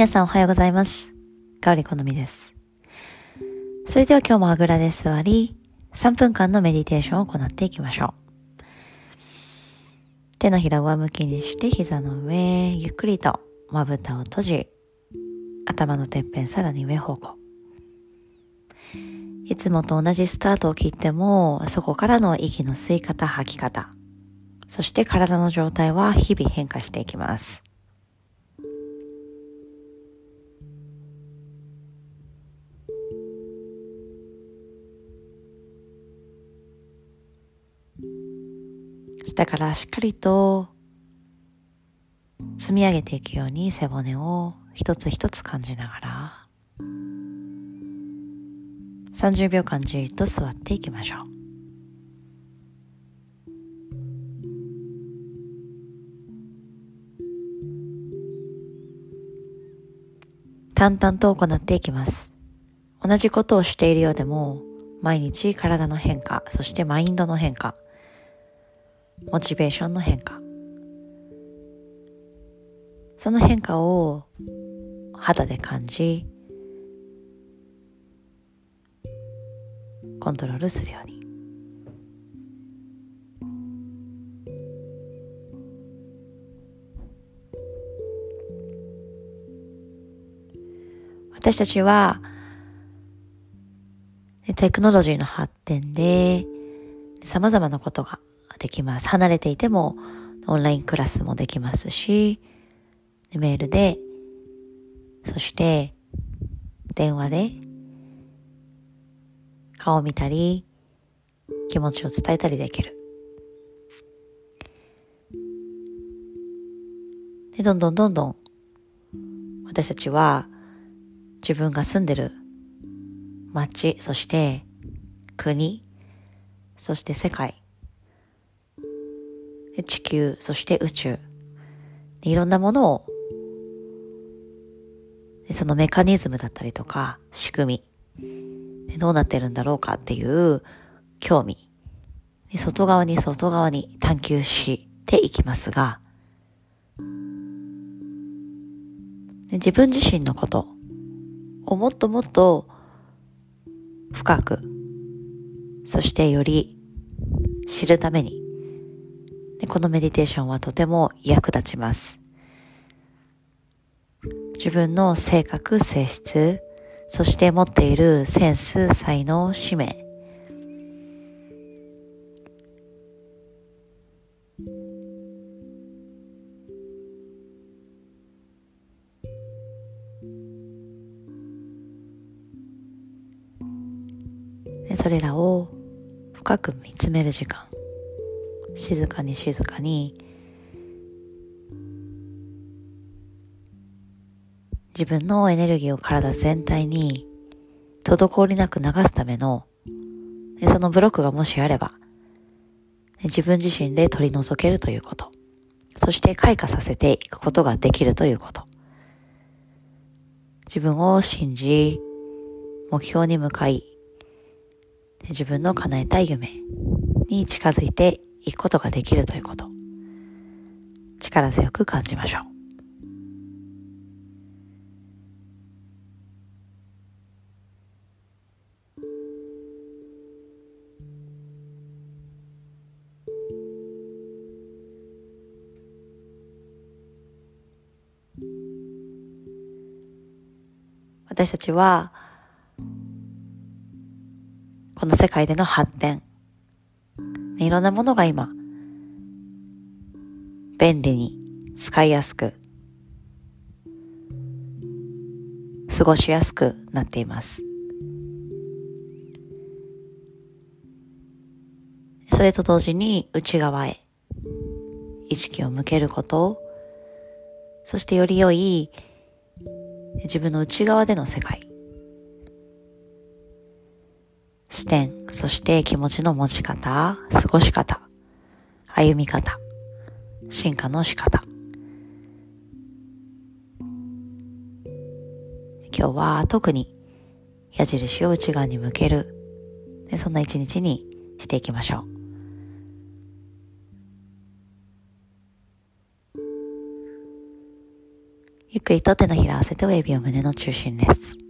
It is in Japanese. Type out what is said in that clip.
皆さんおはようございます。かおりこのみです。それでは今日もあぐらで座り、3分間のメディテーションを行っていきましょう。手のひら上向きにして膝の上、ゆっくりとまぶたを閉じ、頭のてっぺんさらに上方向。いつもと同じスタートを切っても、そこからの息の吸い方、吐き方、そして体の状態は日々変化していきます。下からしっかりと積み上げていくように背骨を一つ一つ感じながら30秒間じっと座っていきましょう。淡々と行っていきます。同じことをしているようでも毎日体の変化そしてマインドの変化モチベーションの変化。その変化を肌で感じコントロールするように。私たちはテクノロジーの発展で様々なことができます。離れていてもオンラインクラスもできますし、メールで、そして電話で顔を見たり、気持ちを伝えたりできる。で、どんどんどんどん私たちは自分が住んでる街、そして国、そして世界、地球、そして宇宙、いろんなものを、そのメカニズムだったりとか、仕組み、どうなってるんだろうかっていう興味、外側に外側に探求していきますが、自分自身のこと。をもっともっと深く、そしてより知るために、でこのメディテーションはとても役立ちます。自分の性格、性質、そして持っているセンス、才能、使命。それらを深く見つめる時間。静かに静かに。自分のエネルギーを体全体に滞りなく流すためのそのブロックがもしあれば自分自身で取り除けるということ。そして開花させていくことができるということ。自分を信じ目標に向かい自分の叶えたい夢に近づいて行くことができるということ。力強く感じましょう。私たちは、この世界での発展、いろんなものが今、便利に使いやすく、過ごしやすくなっています。それと同時に内側へ意識を向けることそしてより良い自分の内側での世界視点、そして気持ちの持ち方、過ごし方、歩み方、進化の仕方。今日は特に矢印を内側に向ける、そんな一日にしていきましょう。ゆっくりと手のひら合わせて親指を胸の中心です。